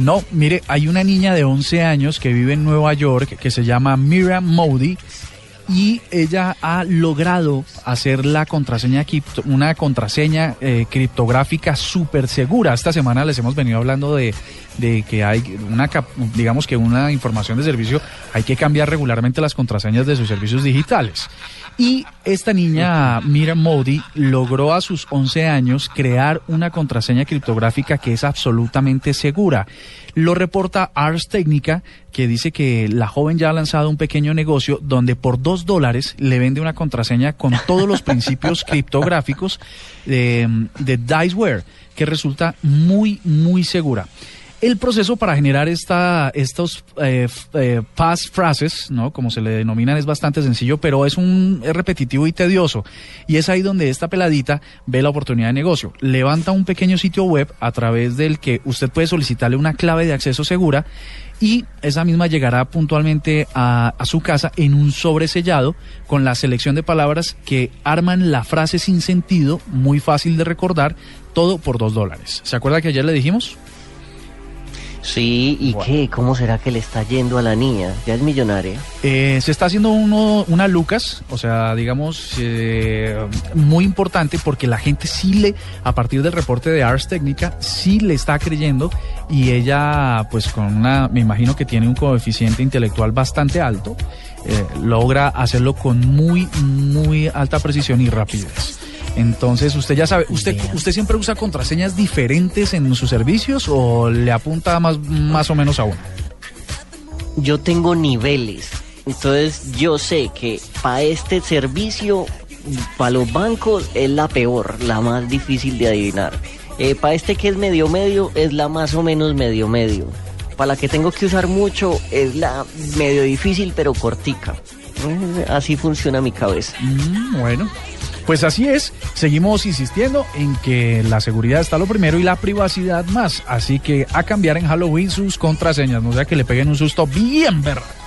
No, mire, hay una niña de 11 años que vive en Nueva York que se llama Miriam Modi y ella ha logrado hacer la contraseña, una contraseña eh, criptográfica súper segura. Esta semana les hemos venido hablando de, de, que hay una, digamos que una información de servicio, hay que cambiar regularmente las contraseñas de sus servicios digitales. Y esta niña, Mira Modi, logró a sus 11 años crear una contraseña criptográfica que es absolutamente segura. Lo reporta Ars Technica, que dice que la joven ya ha lanzado un pequeño negocio donde por dos dólares le vende una contraseña con todos los principios criptográficos de, de Diceware, que resulta muy, muy segura. El proceso para generar esta, estos eh, eh, phrases, ¿no? Como se le denominan, es bastante sencillo, pero es un repetitivo y tedioso. Y es ahí donde esta peladita ve la oportunidad de negocio. Levanta un pequeño sitio web a través del que usted puede solicitarle una clave de acceso segura y esa misma llegará puntualmente a, a, su casa en un sobresellado con la selección de palabras que arman la frase sin sentido, muy fácil de recordar, todo por dos dólares. ¿Se acuerda que ayer le dijimos? Sí, ¿y qué? ¿Cómo será que le está yendo a la niña? ¿Ya es millonaria? Eh, se está haciendo uno, una Lucas, o sea, digamos, eh, muy importante porque la gente sí le, a partir del reporte de Ars Técnica, sí le está creyendo y ella, pues con una, me imagino que tiene un coeficiente intelectual bastante alto, eh, logra hacerlo con muy, muy alta precisión y rapidez. Entonces, usted ya sabe, ¿usted, ¿usted siempre usa contraseñas diferentes en sus servicios o le apunta más, más o menos a una? Yo tengo niveles. Entonces, yo sé que para este servicio, para los bancos, es la peor, la más difícil de adivinar. Eh, para este que es medio medio, es la más o menos medio medio. Para la que tengo que usar mucho, es la medio difícil, pero cortica. Eh, así funciona mi cabeza. Mm, bueno, pues así es, seguimos insistiendo en que la seguridad está lo primero y la privacidad más. Así que a cambiar en Halloween sus contraseñas, no sea que le peguen un susto bien verdad.